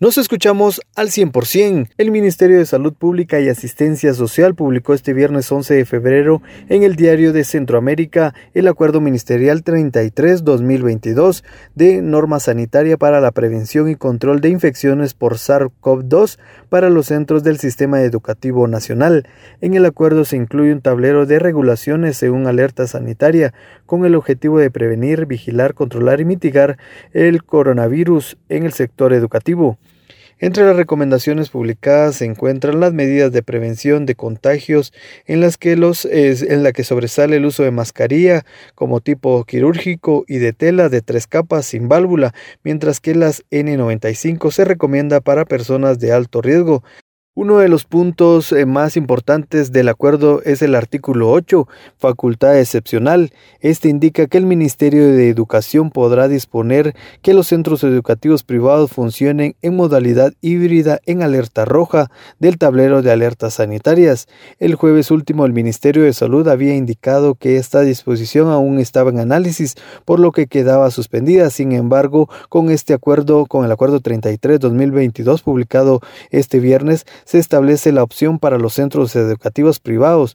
Nos escuchamos al 100%. El Ministerio de Salud Pública y Asistencia Social publicó este viernes 11 de febrero en el Diario de Centroamérica el Acuerdo Ministerial 33-2022 de norma sanitaria para la prevención y control de infecciones por SARS-CoV-2 para los centros del Sistema Educativo Nacional. En el acuerdo se incluye un tablero de regulaciones según alerta sanitaria con el objetivo de prevenir, vigilar, controlar y mitigar el coronavirus en el sector educativo. Entre las recomendaciones publicadas se encuentran las medidas de prevención de contagios en las que los en la que sobresale el uso de mascarilla como tipo quirúrgico y de tela de tres capas sin válvula, mientras que las N95 se recomienda para personas de alto riesgo, uno de los puntos eh, más importantes del acuerdo es el artículo 8, facultad excepcional. Este indica que el Ministerio de Educación podrá disponer que los centros educativos privados funcionen en modalidad híbrida en alerta roja del tablero de alertas sanitarias. El jueves último el Ministerio de Salud había indicado que esta disposición aún estaba en análisis, por lo que quedaba suspendida. Sin embargo, con este acuerdo, con el acuerdo 33-2022 publicado este viernes, se establece la opción para los centros educativos privados.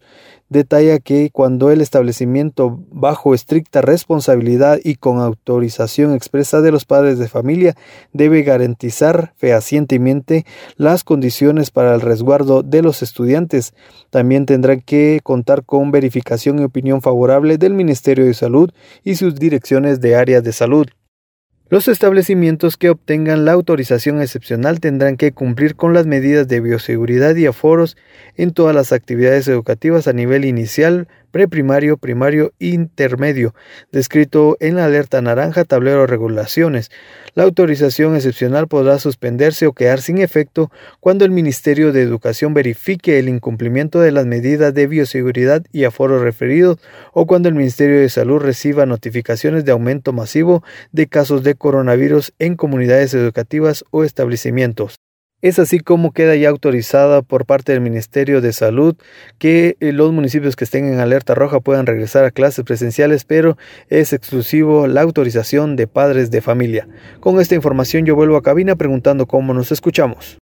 Detalla que cuando el establecimiento bajo estricta responsabilidad y con autorización expresa de los padres de familia debe garantizar fehacientemente las condiciones para el resguardo de los estudiantes. También tendrán que contar con verificación y opinión favorable del Ministerio de Salud y sus direcciones de áreas de salud. Los establecimientos que obtengan la autorización excepcional tendrán que cumplir con las medidas de bioseguridad y aforos en todas las actividades educativas a nivel inicial, preprimario, primario intermedio, descrito en la alerta naranja tablero regulaciones. La autorización excepcional podrá suspenderse o quedar sin efecto cuando el Ministerio de Educación verifique el incumplimiento de las medidas de bioseguridad y aforo referidos o cuando el Ministerio de Salud reciba notificaciones de aumento masivo de casos de coronavirus en comunidades educativas o establecimientos. Es así como queda ya autorizada por parte del Ministerio de Salud que eh, los municipios que estén en alerta roja puedan regresar a clases presenciales, pero es exclusivo la autorización de padres de familia. Con esta información yo vuelvo a cabina preguntando cómo nos escuchamos.